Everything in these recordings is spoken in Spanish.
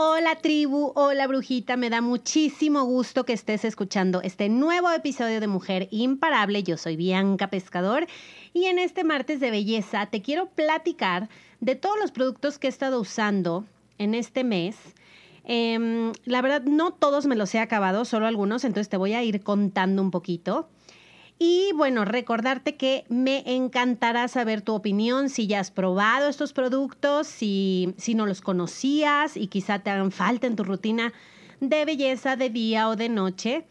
Hola tribu, hola brujita, me da muchísimo gusto que estés escuchando este nuevo episodio de Mujer Imparable. Yo soy Bianca Pescador y en este martes de belleza te quiero platicar de todos los productos que he estado usando en este mes. Em, la verdad, no todos me los he acabado, solo algunos, entonces te voy a ir contando un poquito. Y bueno, recordarte que me encantará saber tu opinión, si ya has probado estos productos, si, si no los conocías y quizá te hagan falta en tu rutina de belleza de día o de noche.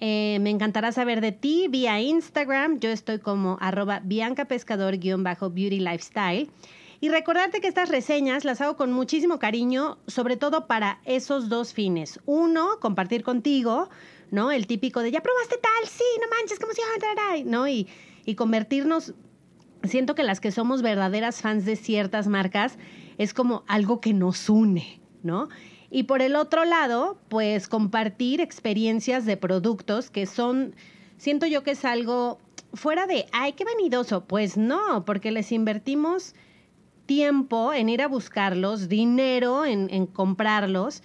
Eh, me encantará saber de ti vía Instagram. Yo estoy como arroba biancapescador-beauty lifestyle. Y recordarte que estas reseñas las hago con muchísimo cariño, sobre todo para esos dos fines. Uno, compartir contigo ¿no? El típico de, ya probaste tal, sí, no manches, ¿cómo se llama? ¿No? Y, y convertirnos, siento que las que somos verdaderas fans de ciertas marcas es como algo que nos une, ¿no? Y por el otro lado, pues compartir experiencias de productos que son, siento yo que es algo fuera de, ay, qué vanidoso. Pues no, porque les invertimos tiempo en ir a buscarlos, dinero en, en comprarlos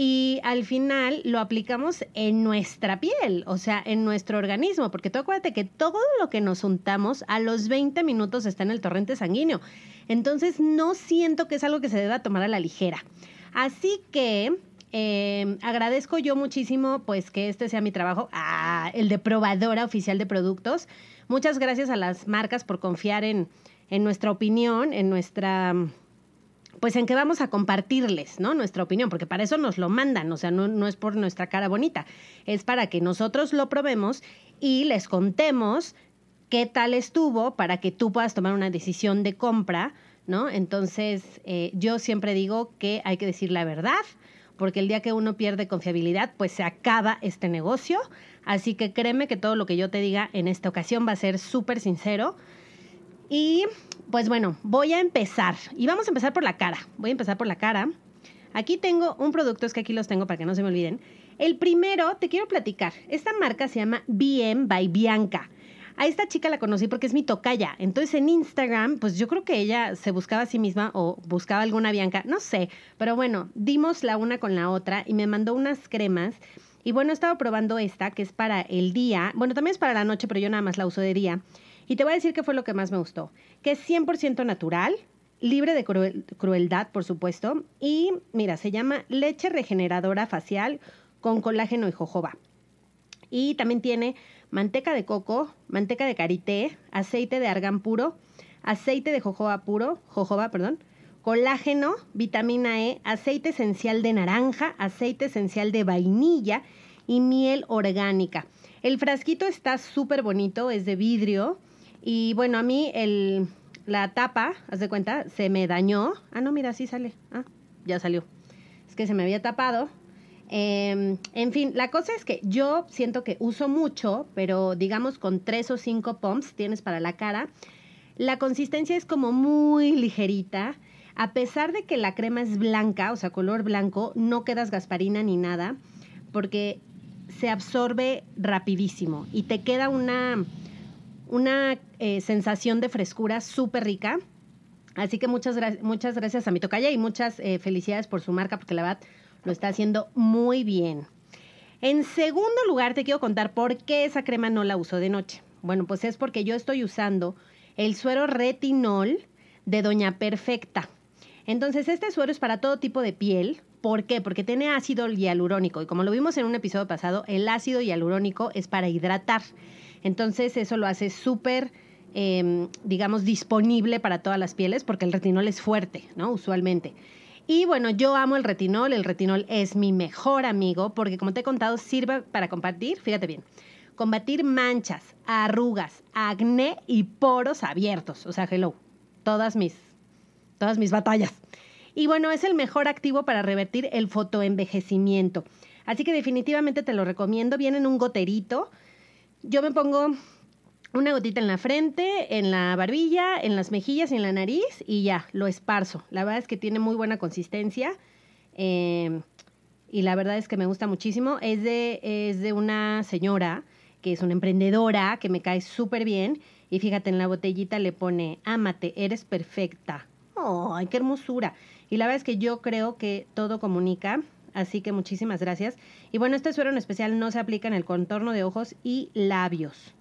y al final lo aplicamos en nuestra piel, o sea, en nuestro organismo, porque tú acuérdate que todo lo que nos untamos a los 20 minutos está en el torrente sanguíneo. Entonces no siento que es algo que se deba tomar a la ligera. Así que em, agradezco yo muchísimo pues que este sea mi trabajo, ah, el de probadora oficial de productos. Muchas gracias a las marcas por confiar en, en nuestra opinión, en nuestra pues en que vamos a compartirles, ¿no? Nuestra opinión, porque para eso nos lo mandan, o sea, no, es por nuestra cara bonita, es para que nosotros lo probemos y les contemos qué tal estuvo para que tú puedas tomar una decisión de compra, ¿no? Entonces, eh, yo siempre digo que hay que decir la verdad, porque el día que uno pierde confiabilidad, pues se acaba este negocio. Así que créeme que todo lo que yo te diga en esta ocasión va a ser súper sincero. Y pues bueno, voy a empezar. Y vamos a empezar por la cara. Voy a empezar por la cara. Aquí tengo un producto, es que aquí los tengo para que no se me olviden. El primero, te quiero platicar. Esta marca se llama BM by Bianca. A esta chica la conocí porque es mi tocaya. Entonces en Instagram, pues yo creo que ella se buscaba a sí misma o buscaba alguna Bianca, no sé. Pero bueno, dimos la una con la otra y me mandó unas cremas. Y bueno, he estado probando esta, que es para el día. Bueno, también es para la noche, pero yo nada más la uso de día. Y te voy a decir qué fue lo que más me gustó, que es 100% natural, libre de crueldad, por supuesto, y mira, se llama leche regeneradora facial con colágeno y jojoba. Y también tiene manteca de coco, manteca de karité, aceite de argán puro, aceite de jojoba puro, jojoba, perdón, colágeno, vitamina E, aceite esencial de naranja, aceite esencial de vainilla y miel orgánica. El frasquito está súper bonito, es de vidrio y bueno, a mí el, la tapa, haz de cuenta, se me dañó. Ah, no, mira, sí sale. Ah, ya salió. Es que se me había tapado. Em, en fin, la cosa es que yo siento que uso mucho, pero digamos con tres o cinco pumps tienes para la cara. La consistencia es como muy ligerita. A pesar de que la crema es blanca, o sea, color blanco, no quedas gasparina ni nada, porque se absorbe rapidísimo y te queda una, una eh, sensación de frescura súper rica. Así que muchas, muchas gracias a mi tocaya y muchas eh, felicidades por su marca, porque la verdad lo está haciendo muy bien. En segundo lugar, te quiero contar por qué esa crema no la uso de noche. Bueno, pues es porque yo estoy usando el suero retinol de Doña Perfecta. Entonces, este suero es para todo tipo de piel, ¿Por qué? Porque tiene ácido hialurónico y como lo vimos en un episodio pasado, el ácido hialurónico es para hidratar. Entonces eso lo hace súper, em, digamos, disponible para todas las pieles porque el retinol es fuerte, ¿no? Usualmente. Y bueno, yo amo el retinol, el retinol es mi mejor amigo porque como te he contado sirve para compartir, fíjate bien, combatir manchas, arrugas, acné y poros abiertos. O sea, hello, todas mis, todas mis batallas. Y bueno, es el mejor activo para revertir el fotoenvejecimiento. Así que definitivamente te lo recomiendo. Viene en un goterito. Yo me pongo una gotita en la frente, en la barbilla, en las mejillas y en la nariz y ya, lo esparzo. La verdad es que tiene muy buena consistencia em, y la verdad es que me gusta muchísimo. Es de, es de una señora que es una emprendedora que me cae súper bien y fíjate, en la botellita le pone, ámate, eres perfecta. ¡Ay, qué hermosura! Y la verdad es que yo creo que todo comunica. Así que muchísimas gracias. Y bueno, este suero en especial no se aplica en el contorno de ojos y labios.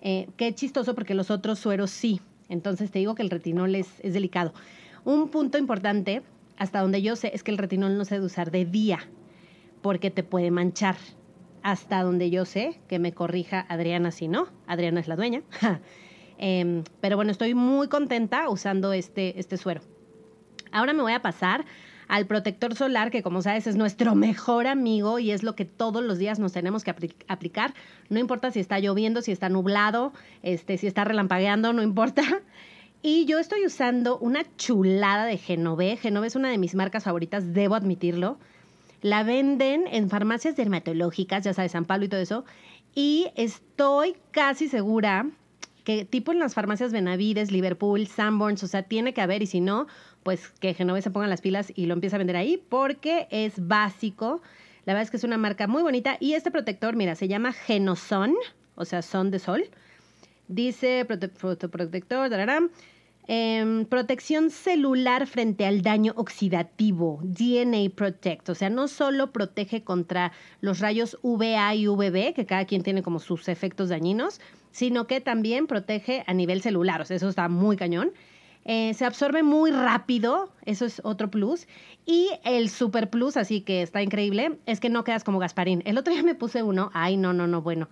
Eh, qué chistoso porque los otros sueros sí. Entonces te digo que el retinol es, delicado. Un punto importante, hasta donde yo sé, es que el retinol no se debe usar de día porque te puede manchar. Hasta donde yo sé, que me corrija Adriana si no. Adriana es la dueña. Em, pero bueno, estoy muy contenta usando este, este suero. Ahora me voy a pasar al protector solar, que como sabes es nuestro mejor amigo y es lo que todos los días nos tenemos que aplicar. No importa si está lloviendo, si está nublado, este, si está relampagueando, no importa. Y yo estoy usando una chulada de Genové. Genové es una de mis marcas favoritas, debo admitirlo. La venden en farmacias dermatológicas, ya sabes, San Pablo y todo eso. Y estoy casi segura que tipo en las farmacias Benavides, Liverpool, Sanborns, o sea, tiene que haber y si no, pues que Genove se pongan las pilas y lo empiece a vender ahí porque es básico. La verdad es que es una marca muy bonita. Y este protector, mira, se llama Genoson, o sea, son de sol. Dice protector, eh, protección celular frente al daño oxidativo, DNA Protect. O sea, no solo protege contra los rayos UVA y UVB, que cada quien tiene como sus efectos dañinos, sino que también protege a nivel celular. O sea, eso está muy cañón. Eh, se absorbe muy rápido, eso es otro plus. Y el super plus, así que está increíble, es que no quedas como Gasparín. El otro día me puse uno, ay, no, no, no, bueno,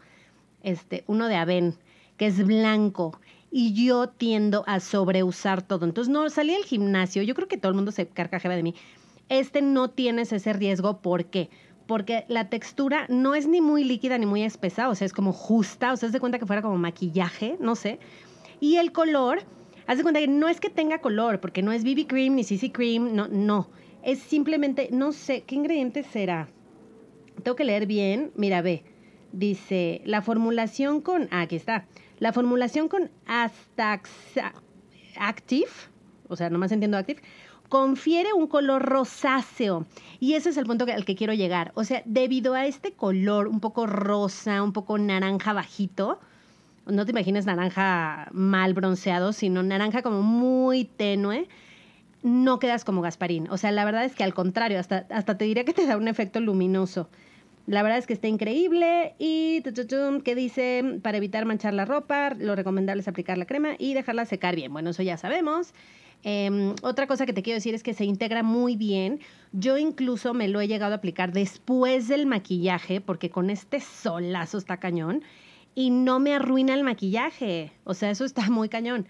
este, uno de Aven, que es blanco. Y yo tiendo a sobreusar todo. Entonces, no, salí al gimnasio, yo creo que todo el mundo se carcajea de mí. Este no tienes ese riesgo, ¿por qué? Porque la textura no es ni muy líquida ni muy espesa, o sea, es como justa, o sea, es cuenta que fuera como maquillaje, no sé. Y el color Haz de cuenta que no es que tenga color, porque no es BB cream ni CC cream, no, no. Es simplemente, no sé, ¿qué ingrediente será? Tengo que leer bien. Mira, ve. Dice, la formulación con, ah, aquí está. La formulación con Astax Active, o sea, nomás entiendo Active, confiere un color rosáceo. Y ese es el punto al que quiero llegar. O sea, debido a este color un poco rosa, un poco naranja bajito, no te imagines naranja mal bronceado, sino naranja como muy tenue, no quedas como Gasparín. O sea, la verdad es que al contrario, hasta, hasta te diría que te da un efecto luminoso. La verdad es que está increíble y ¿qué dice para evitar manchar la ropa, lo recomendable es aplicar la crema y dejarla secar bien. Bueno, eso ya sabemos. Em, otra cosa que te quiero decir es que se integra muy bien. Yo incluso me lo he llegado a aplicar después del maquillaje porque con este solazo está cañón y no me arruina el maquillaje. O sea, eso está muy cañón.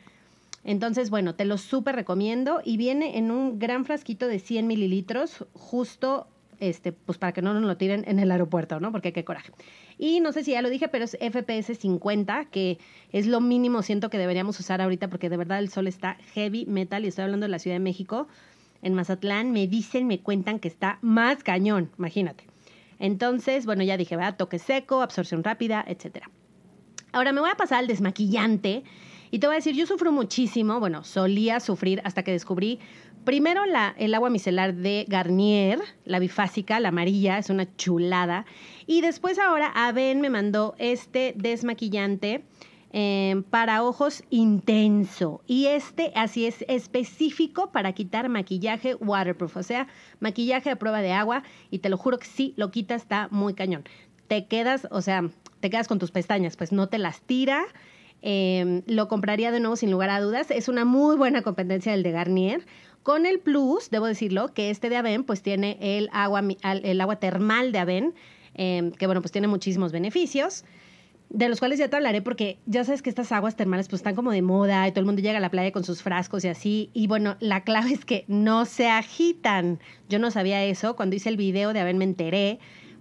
Entonces, bueno, te lo súper recomiendo y viene en un gran frasquito de 100 mililitros, justo, este, pues para que no nos lo tiren en el aeropuerto, ¿no? Porque qué coraje. Y no sé si ya lo dije, pero es FPS 50, que es lo mínimo siento que deberíamos usar ahorita porque de verdad el sol está heavy metal y estoy hablando de la Ciudad de México. En Mazatlán me dicen, me cuentan que está más cañón, imagínate. Entonces, bueno, ya dije, va, toque seco, absorción rápida, etcétera. Ahora me voy a pasar al desmaquillante y te voy a decir, yo sufro muchísimo, bueno, solía sufrir hasta que descubrí primero la, el agua micelar de Garnier, la bifásica, la amarilla, es una chulada. Y después ahora Aven me mandó este desmaquillante em, para ojos intenso. Y este así es específico para quitar maquillaje waterproof, o sea, maquillaje a prueba de agua. Y te lo juro que sí, lo quita, está muy cañón. Te quedas, o sea, te quedas con tus pestañas, pues no te las tira. Em, lo compraría de nuevo sin lugar a dudas. Es una muy buena competencia del de Garnier. Con el plus, debo decirlo, que este de Aven pues tiene el agua, el agua termal de Aven, em, que bueno, pues tiene muchísimos beneficios de los cuales ya te hablaré porque ya sabes que estas aguas termales pues están como de moda y todo el mundo llega a la playa con sus frascos y así. Y bueno, la clave es que no se agitan. Yo no sabía eso. Cuando hice el video de Aven me enteré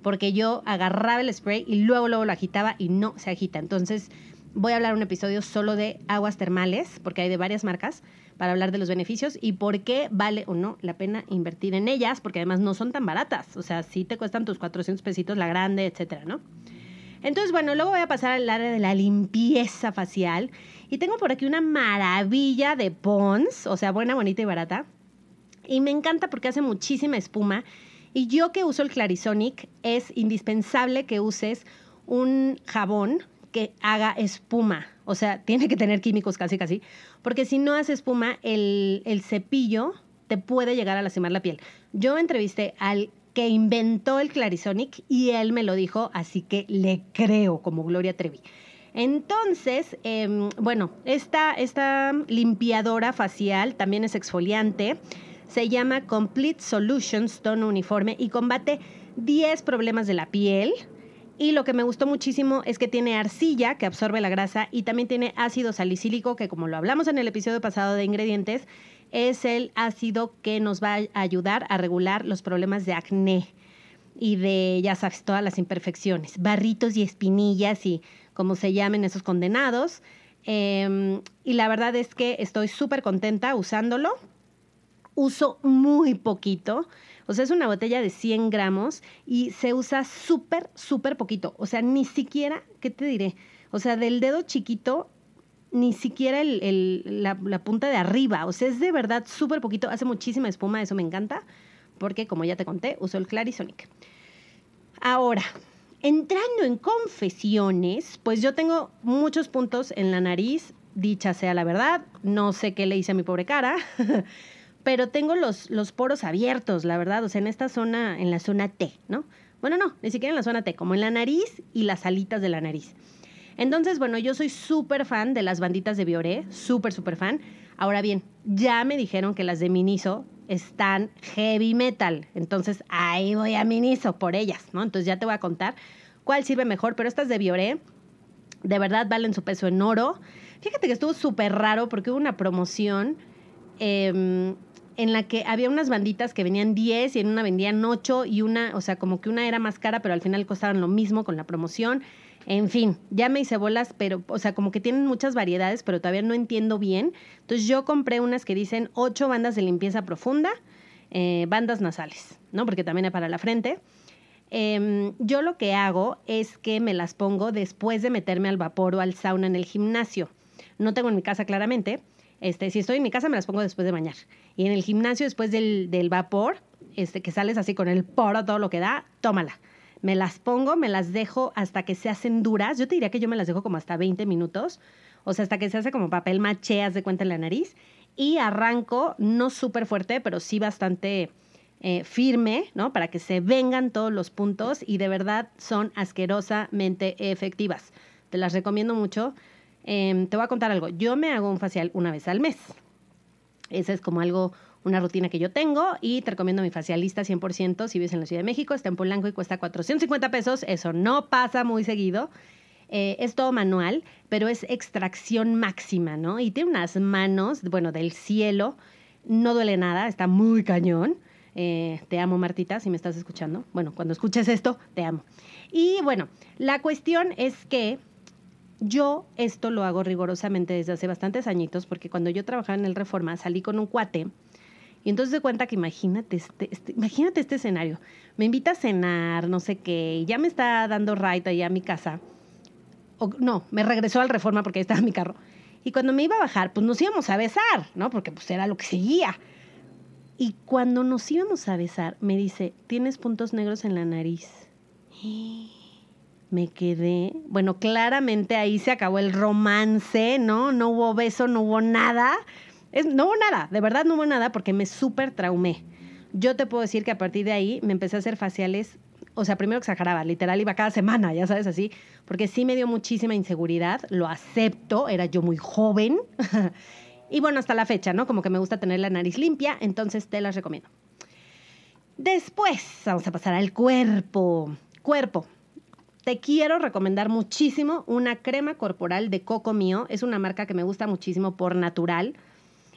porque yo agarraba el spray y luego, luego lo agitaba y no se agita. Entonces voy a hablar un episodio solo de aguas termales porque hay de varias marcas para hablar de los beneficios y por qué vale o no la pena invertir en ellas porque además no son tan baratas. O sea, sí te cuestan tus 400 pesitos la grande, etcétera, ¿no? Entonces, bueno, luego voy a pasar al área de la limpieza facial. Y tengo por aquí una maravilla de Pons, o sea, buena, bonita y barata. Y me encanta porque hace muchísima espuma. Y yo que uso el Clarisonic, es indispensable que uses un jabón que haga espuma. O sea, tiene que tener químicos casi, casi. Porque si no hace espuma, el, el cepillo te puede llegar a lastimar la piel. Yo entrevisté al que inventó el Clarisonic y él me lo dijo, así que le creo como Gloria Trevi. Entonces, em, bueno, esta, esta limpiadora facial también es exfoliante. Se llama Complete Solutions Tono Uniforme y combate 10 problemas de la piel. Y lo que me gustó muchísimo es que tiene arcilla que absorbe la grasa y también tiene ácido salicílico que como lo hablamos en el episodio pasado de ingredientes, es el ácido que nos va a ayudar a regular los problemas de acné y de, ya sabes, todas las imperfecciones, barritos y espinillas y como se llamen esos condenados. Em, y la verdad es que estoy súper contenta usándolo. Uso muy poquito. O sea, es una botella de 100 gramos y se usa súper, súper poquito. O sea, ni siquiera, ¿qué te diré? O sea, del dedo chiquito ni siquiera la, punta de arriba. O sea, es de verdad súper poquito. Hace muchísima espuma, eso me encanta. Porque, como ya te conté, uso el Clarisonic. Ahora, entrando en confesiones, pues yo tengo muchos puntos en la nariz. Dicha sea la verdad, no sé qué le hice a mi pobre cara. pero tengo los, los poros abiertos, la verdad. O sea, en esta zona, en la zona T, ¿no? Bueno, no, ni siquiera en la zona T, como en la nariz y las alitas de la nariz. Entonces, bueno, yo soy súper fan de las banditas de Bioré, súper, súper fan. Ahora bien, ya me dijeron que las de Miniso están heavy metal. Entonces, ahí voy a Miniso por ellas, ¿no? Entonces ya te voy a contar cuál sirve mejor, pero estas de Bioré de verdad valen su peso en oro. Fíjate que estuvo súper raro porque hubo una promoción em, en la que había unas banditas que venían 10 y en una vendían 8 y una, o sea, como que una era más cara, pero al final costaban lo mismo con la promoción. En fin, ya me hice bolas, pero, o sea, como que tienen muchas variedades, pero todavía no entiendo bien. Entonces yo compré unas que dicen ocho bandas de limpieza profunda, eh, bandas nasales, ¿no? Porque también es para la frente. Em, yo lo que hago es que me las pongo después de meterme al vapor o al sauna en el gimnasio. No tengo en mi casa claramente. Este, si estoy en mi casa me las pongo después de bañar. Y en el gimnasio después del, del vapor, este, que sales así con el poro, todo lo que da, tómala me las pongo, me las dejo hasta que se hacen duras. Yo te diría que yo me las dejo como hasta 20 minutos, o sea, hasta que se hace como papel maché, haz de cuenta en la nariz, y arranco, no súper fuerte, pero sí bastante eh, firme, ¿no? Para que se vengan todos los puntos y de verdad son asquerosamente efectivas. Te las recomiendo mucho. Em, te voy a contar algo. Yo me hago un facial una vez al mes. Ese es como algo una rutina que yo tengo y te recomiendo mi facialista 100% si vives en la Ciudad de México, está en Polanco y cuesta 450 pesos, eso no pasa muy seguido. Eh, es todo manual, pero es extracción máxima, ¿no? Y tiene unas manos, bueno, del cielo, no duele nada, está muy cañón. Eh, te amo, Martita, si me estás escuchando. Bueno, cuando escuches esto, te amo. Y bueno, la cuestión es que yo esto lo hago rigurosamente desde hace bastantes añitos, porque cuando yo trabajaba en el Reforma salí con un cuate y entonces de cuenta que imagínate este, este, imagínate este escenario. Me invita a cenar, no sé qué, ya me está dando right allá a mi casa. O, no, me regresó al Reforma porque ahí estaba mi carro. Y cuando me iba a bajar, pues nos íbamos a besar, ¿no? Porque pues era lo que seguía. Y cuando nos íbamos a besar, me dice, tienes puntos negros en la nariz. Me quedé, bueno, claramente ahí se acabó el romance, ¿no? No hubo beso, no hubo nada no hubo nada, de verdad no hubo nada porque me súper traumé. Yo te puedo decir que a partir de ahí me empecé a hacer faciales, o sea, primero exageraba, literal iba cada semana, ya sabes, así, porque sí me dio muchísima inseguridad, lo acepto, era yo muy joven. Y bueno, hasta la fecha, ¿no? Como que me gusta tener la nariz limpia, entonces te las recomiendo. Después, vamos a pasar al cuerpo. Cuerpo. Te quiero recomendar muchísimo una crema corporal de Coco Mío. Es una marca que me gusta muchísimo por natural.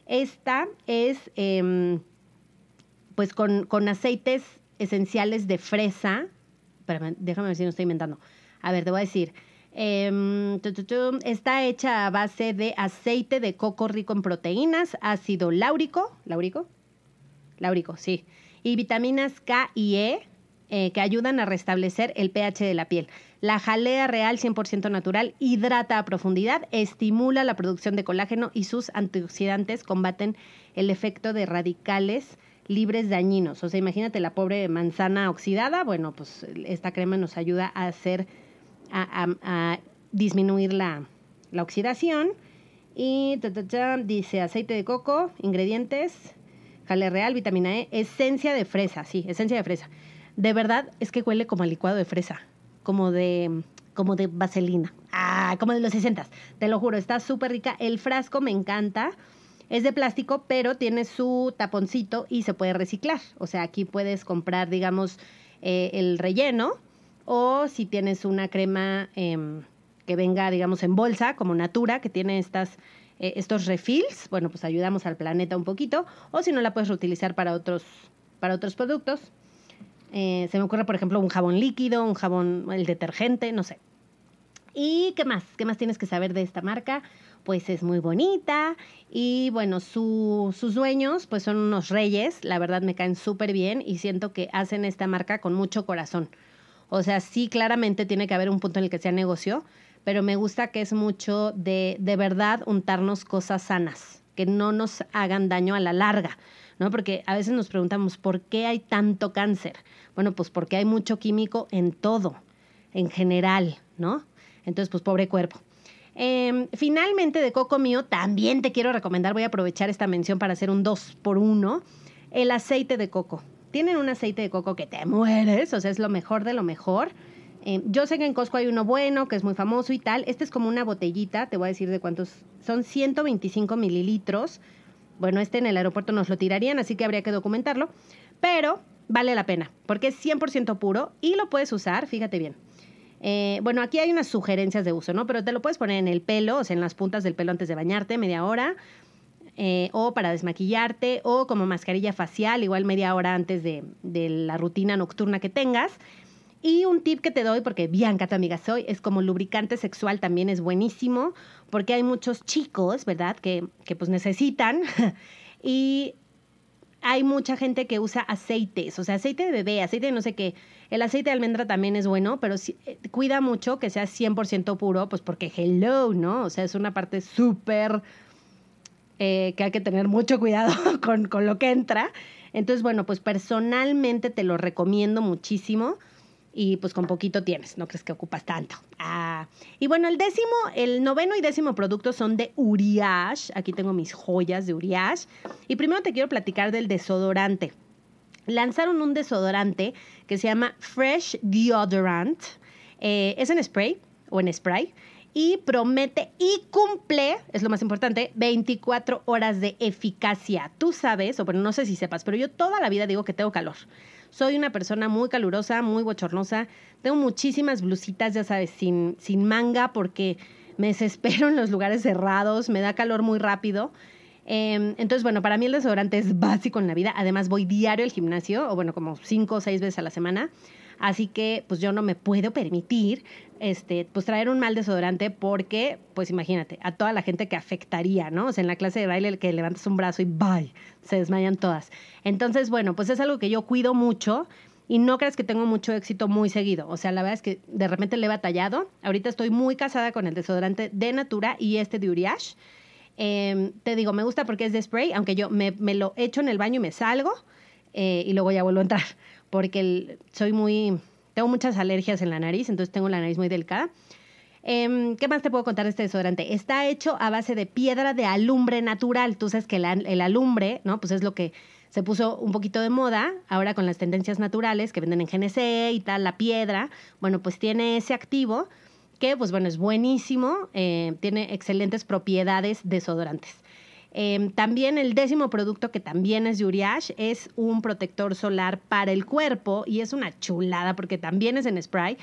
Esta es em, pues con, con, aceites esenciales de fresa. Déjame ver si no estoy inventando. A ver, te voy a decir. Em, está hecha a base de aceite de coco rico en proteínas, ácido láurico, láurico, láurico, sí, y vitaminas K y E eh, que ayudan a restablecer el pH de la piel. La jalea real 100% natural hidrata a profundidad, estimula la producción de colágeno y sus antioxidantes combaten el efecto de radicales libres dañinos. O sea, imagínate la pobre manzana oxidada. Bueno, pues esta crema nos ayuda a hacer a, disminuir la, oxidación. Y dice aceite de coco, ingredientes, jale real, vitamina E, esencia de fresa, sí, esencia de fresa. De verdad es que huele como a licuado de fresa, como de, como de vaselina. Ah, como de los 60. Te lo juro, está súper rica. El frasco me encanta. Es de plástico, pero tiene su taponcito y se puede reciclar. O sea, aquí puedes comprar, digamos, eh, el relleno o si tienes una crema em, que venga, digamos, en bolsa, como Natura, que tiene estas, eh, estos refills, bueno, pues ayudamos al planeta un poquito. O si no, la puedes reutilizar para otros, para otros productos. Eh, se me ocurre, por ejemplo, un jabón líquido, un jabón, el detergente, no sé. ¿Y qué más? ¿Qué más tienes que saber de esta marca? Pues es muy bonita y bueno, sus dueños pues son unos reyes, la verdad me caen súper bien y siento que hacen esta marca con mucho corazón. O sea, sí, claramente tiene que haber un punto en el que sea negocio, pero me gusta que es mucho de, de verdad, untarnos cosas sanas, que no nos hagan daño a la larga, ¿no? Porque a veces nos preguntamos, ¿por qué hay tanto cáncer? Bueno, pues porque hay mucho químico en todo, en general, ¿no? Entonces, pues pobre cuerpo. Em, finalmente, de Coco Mío, también te quiero recomendar, voy a aprovechar esta mención para hacer un 2 por 1 el aceite de coco tienen un aceite de coco que te mueres, o sea, es lo mejor de lo mejor. Eh, yo sé que en Costco hay uno bueno, que es muy famoso y tal. Este es como una botellita, te voy a decir de cuántos. Son 125 mililitros. Bueno, este en el aeropuerto nos lo tirarían, así que habría que documentarlo. Pero vale la pena, porque es 100% puro y lo puedes usar, fíjate bien. Eh, bueno, aquí hay unas sugerencias de uso, ¿no? Pero te lo puedes poner en el pelo, o sea, en las puntas del pelo antes de bañarte, media hora. Eh, o para desmaquillarte, o como mascarilla facial, igual media hora antes de, la rutina nocturna que tengas. Y un tip que te doy, porque Bianca, tu amiga soy, es como lubricante sexual también es buenísimo, porque hay muchos chicos, ¿verdad?, que, que pues necesitan. y hay mucha gente que usa aceites, o sea, aceite de bebé, aceite de no sé qué. El aceite de almendra también es bueno, pero eh, cuida mucho que sea 100% puro, pues porque hello, ¿no? O sea, es una parte súper eh, que hay que tener mucho cuidado con, con lo que entra. Entonces, bueno, pues personalmente te lo recomiendo muchísimo y pues con poquito tienes, no crees que ocupas tanto. Ah. Y bueno, el décimo, el noveno y décimo producto son de Uriage. Aquí tengo mis joyas de Uriage. Y primero te quiero platicar del desodorante. Lanzaron un desodorante que se llama Fresh Deodorant. Eh, es en spray o en spray y promete y cumple, es lo más importante, 24 horas de eficacia. Tú sabes, o bueno, no sé si sepas, pero yo toda la vida digo que tengo calor. Soy una persona muy calurosa, muy bochornosa. Tengo muchísimas blusitas, ya sabes, sin, sin manga porque me desespero en los lugares cerrados, me da calor muy rápido. Em, entonces, bueno, para mí el desodorante es básico en la vida. Además, voy diario al gimnasio, o bueno, como cinco o seis veces a la semana. Así que pues yo no me puedo permitir este, pues traer un mal desodorante porque, pues imagínate, a toda la gente que afectaría, ¿no? O sea, en la clase de baile que levantas un brazo y bye, se desmayan todas. Entonces, bueno, pues es algo que yo cuido mucho y no creas que tengo mucho éxito muy seguido. O sea, la verdad es que de repente le he batallado. Ahorita estoy muy casada con el desodorante de Natura y este de Uriage. Em, te digo, me gusta porque es de spray, aunque yo me, lo echo en el baño y me salgo eh, y luego ya vuelvo a entrar porque soy muy, tengo muchas alergias en la nariz, entonces tengo la nariz muy delicada. Em, ¿Qué más te puedo contar de este desodorante? Está hecho a base de piedra de alumbre natural. Tú sabes que el alumbre, ¿no? Pues es lo que se puso un poquito de moda ahora con las tendencias naturales que venden en GNC y tal, la piedra. Bueno, pues tiene ese activo que, pues bueno, es buenísimo, eh, tiene excelentes propiedades desodorantes. Em, también el décimo producto que también es de es un protector solar para el cuerpo y es una chulada porque también es en spray.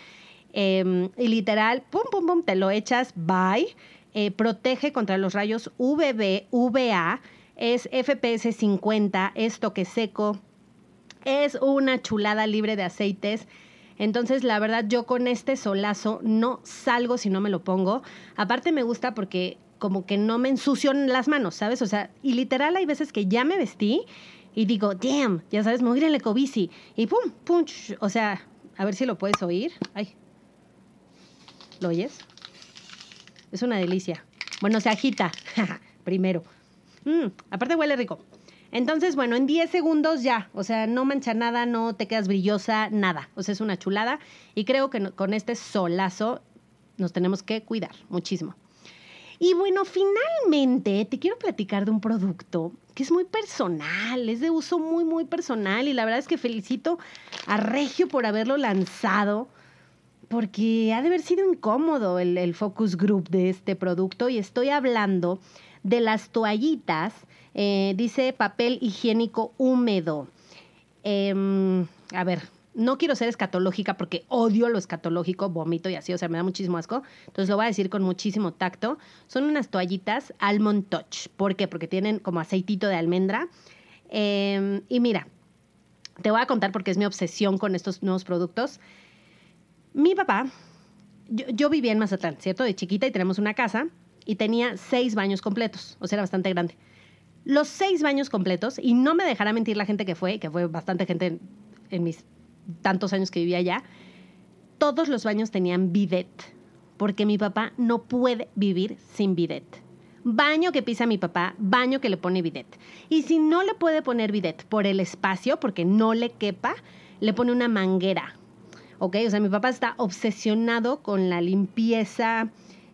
Em, y literal, pum, pum, pum, te lo echas, bye. Eh, protege contra los rayos UVB, UVA, es FPS 50, es toque seco, es una chulada libre de aceites. Entonces, la verdad, yo con este solazo no salgo si no me lo pongo. Aparte me gusta porque como que no me ensucio las manos, ¿sabes? O sea, y literal hay veces que ya me vestí y digo, damn, ya sabes, me voy a ir en ecobici. Y pum, pum, o sea, a ver si lo puedes oír. Ay, ¿lo oyes? Es una delicia. Bueno, se agita, primero. Mm, aparte huele rico. Entonces, bueno, en 10 segundos ya, o sea, no mancha nada, no te quedas brillosa, nada. O sea, es una chulada. Y creo que con este solazo nos tenemos que cuidar muchísimo. Y bueno, finalmente te quiero platicar de un producto que es muy personal, es de uso muy, muy personal y la verdad es que felicito a Regio por haberlo lanzado porque ha de haber sido incómodo el, focus group de este producto y estoy hablando de las toallitas, eh, dice papel higiénico húmedo. Em, a ver, no quiero ser escatológica porque odio lo escatológico, vomito y así, o sea, me da muchísimo asco. Entonces lo voy a decir con muchísimo tacto. Son unas toallitas Almond Touch. ¿Por qué? Porque tienen como aceitito de almendra. Em, y mira, te voy a contar porque es mi obsesión con estos nuevos productos. Mi papá, yo, yo vivía en Mazatlán, ¿cierto? De chiquita y tenemos una casa y tenía seis baños completos, o sea, era bastante grande. Los seis baños completos, y no me dejará mentir la gente que fue, que fue bastante gente en mis tantos años que vivía allá, todos los baños tenían bidet, porque mi papá no puede vivir sin bidet. Baño que pisa mi papá, baño que le pone bidet. Y si no le puede poner bidet por el espacio, porque no le quepa, le pone una manguera. ¿Ok? O sea, mi papá está obsesionado con la limpieza,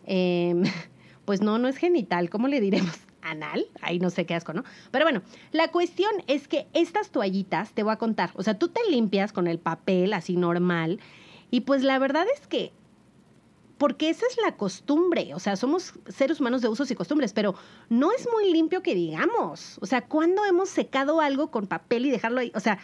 em, pues no, no es genital, ¿cómo le diremos? Anal, ahí no sé qué asco, ¿no? Pero bueno, la cuestión es que estas toallitas, te voy a contar, o sea, tú te limpias con el papel así normal y pues la verdad es que, porque esa es la costumbre, o sea, somos seres humanos de usos y costumbres, pero no es muy limpio que digamos, o sea, ¿cuándo hemos secado algo con papel y dejarlo ahí? O sea,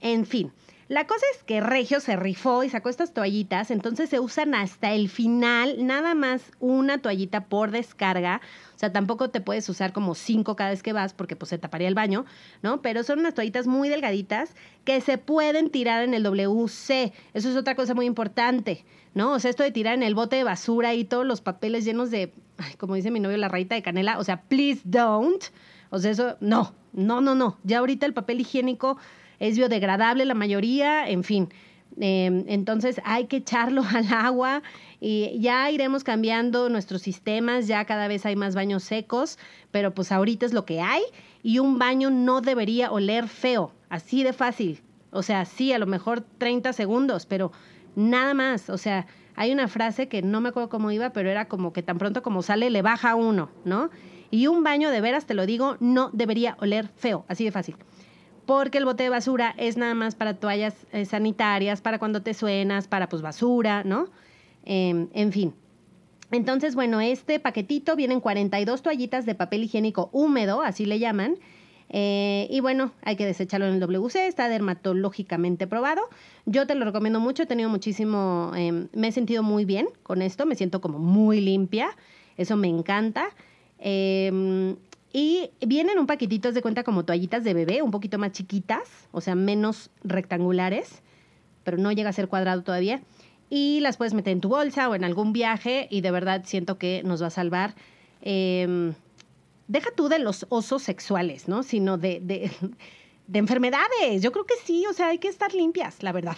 en fin. La cosa es que Regio se rifó y sacó estas toallitas, entonces se usan hasta el final, nada más una toallita por descarga. O sea, tampoco te puedes usar como cinco cada vez que vas porque pues se taparía el baño, ¿no? Pero son unas toallitas muy delgaditas que se pueden tirar en el WC. Eso es otra cosa muy importante, ¿no? O sea, esto de tirar en el bote de basura y todos los papeles llenos de, como dice mi novio, la rayita de canela. O sea, please don't. O sea, eso, no, no, no, no. Ya ahorita el papel higiénico es biodegradable la mayoría, en fin. Em, entonces hay que echarlo al agua y ya iremos cambiando nuestros sistemas, ya cada vez hay más baños secos, pero pues ahorita es lo que hay y un baño no debería oler feo, así de fácil. O sea, sí, a lo mejor 30 segundos, pero nada más. O sea, hay una frase que no me acuerdo cómo iba, pero era como que tan pronto como sale le baja uno, ¿no? Y un baño de veras, te lo digo, no debería oler feo, así de fácil porque el bote de basura es nada más para toallas eh, sanitarias, para cuando te suenas, para pues basura, ¿no? Em, en fin. Entonces, bueno, este paquetito vienen 42 toallitas de papel higiénico húmedo, así le llaman. Eh, y bueno, hay que desecharlo en el WC, está dermatológicamente probado. Yo te lo recomiendo mucho, he tenido muchísimo, em, me he sentido muy bien con esto, me siento como muy limpia, eso me encanta. Y vienen un paquetito de cuenta como toallitas de bebé, un poquito más chiquitas, o sea, menos rectangulares, pero no llega a ser cuadrado todavía. Y las puedes meter en tu bolsa o en algún viaje y de verdad siento que nos va a salvar. Em, deja tú de los osos sexuales, ¿no? Sino de, de, de enfermedades. Yo creo que sí, o sea, hay que estar limpias, la verdad.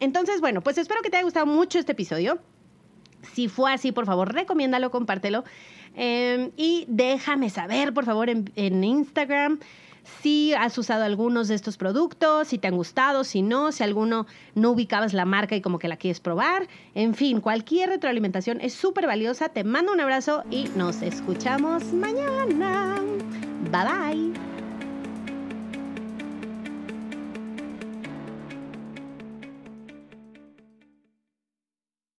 Entonces, bueno, pues espero que te haya gustado mucho este episodio. Si fue así, por favor, recomiéndalo, compártelo. Em, y déjame saber, por favor, en, en Instagram si has usado algunos de estos productos, si te han gustado, si no, si alguno no ubicabas la marca y como que la quieres probar. En fin, cualquier retroalimentación es súper valiosa. Te mando un abrazo y nos escuchamos mañana. Bye bye.